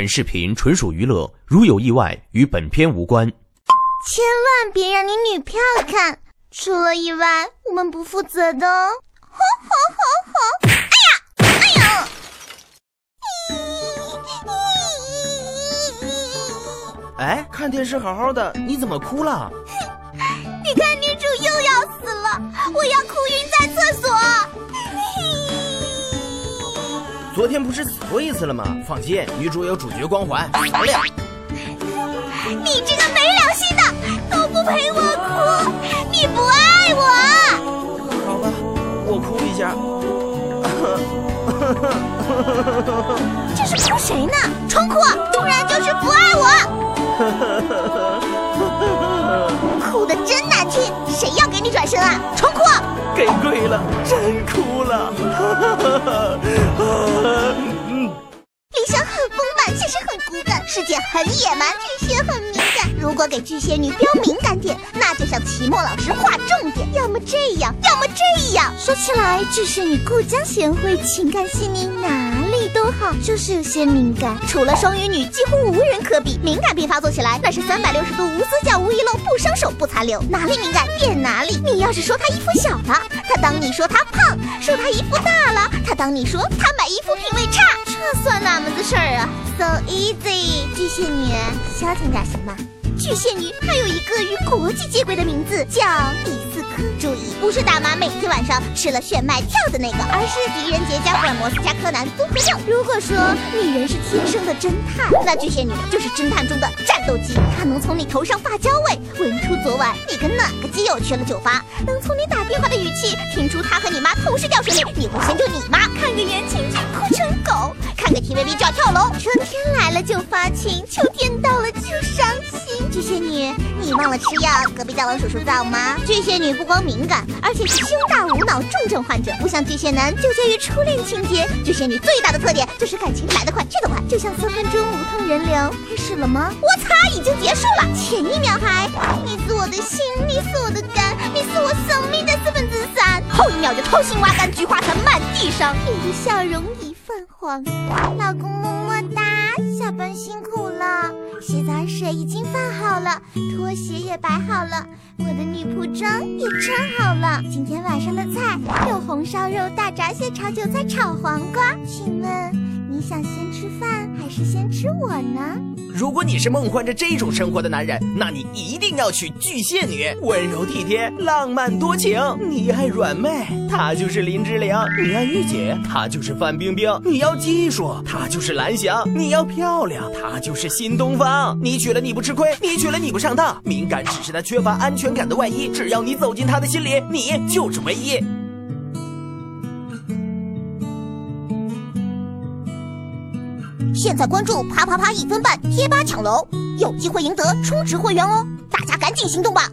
本视频纯属娱乐，如有意外，与本片无关。千万别让你女票看，出了意外，我们不负责的哦。吼吼吼吼！哎呀，哎呀！哎，看电视好好的，你怎么哭了？天不是死过一次了吗？放心，女主有主角光环，漂亮。你这个没良心的，都不陪我哭，你不爱我。好吧，我哭一下。这是哭谁呢？重哭，不然就是不爱我。哭的真难听，谁要给你转身啊？重哭。给跪了，真哭了。理想很丰满，现实很骨感，世界很野蛮，巨蟹很敏感。如果给巨蟹女标敏感点，那就像期末老师划重点，要么这样，要么这样。说起来，巨蟹女顾家贤惠，情感细腻，哪里都好，就是有些敏感。除了双鱼女，几乎无人可比。敏感病发作起来，那是三百六十度无死角、无遗漏、不伤手、不残留，哪里敏感变哪里。你要是说她衣服小了，她当你说她胖；说她衣服大了，她当你说她买衣服品味差。这算哪门子事儿啊？So easy，巨蟹女，消停点行吗？巨蟹女还有一个与国际接轨的名字，叫李斯科。注意，不是大妈每天晚上吃了炫迈跳的那个，而是狄仁杰加福尔摩斯加柯南综合症。如果说女人是天生的侦探，那巨蟹女就是侦探中的战斗机。她能从你头上发胶味闻出昨晚你跟哪个基友去了酒吧，能从你打电话的语气听出他和你妈同时掉水里，你会先救你妈。看个言情剧哭成狗，看个 TVB 就要跳楼。春天来了就发情，秋天到了就伤心。巨蟹女，你忘了吃药，隔壁大王叔叔造吗？巨蟹女不光敏感，而且是胸大无脑重症患者，不像巨蟹男纠结于初恋情节。巨蟹女最大的特点就是感情来得快去得快，就像三分钟无痛人流。开始了吗？我擦，已经结束了。前一秒还你是我的心，你是我的肝，你是我生命的四分之三，后一秒就掏心挖肝，菊花残满地伤，你的笑容已泛黄。老公拖鞋也摆好了，我的女仆装也穿好了。今天晚上的菜有红烧肉、大闸蟹、炒韭菜、炒黄瓜。请问你想先吃饭还是先吃我呢？如果你是梦幻着这种生活的男人，那你一定要娶巨蟹女，温柔体贴，浪漫多情。你爱软妹，她就是林志玲；你爱御姐，她就是范冰冰；你要技术，她就是蓝翔；你要漂亮，她就是新东方。你娶了你不吃亏，你娶了你不上当。敏感只是她缺乏安全感的外衣，只要你走进她的心里，你就是唯一。现在关注啪啪啪一分半贴吧抢楼，有机会赢得充值会员哦！大家赶紧行动吧！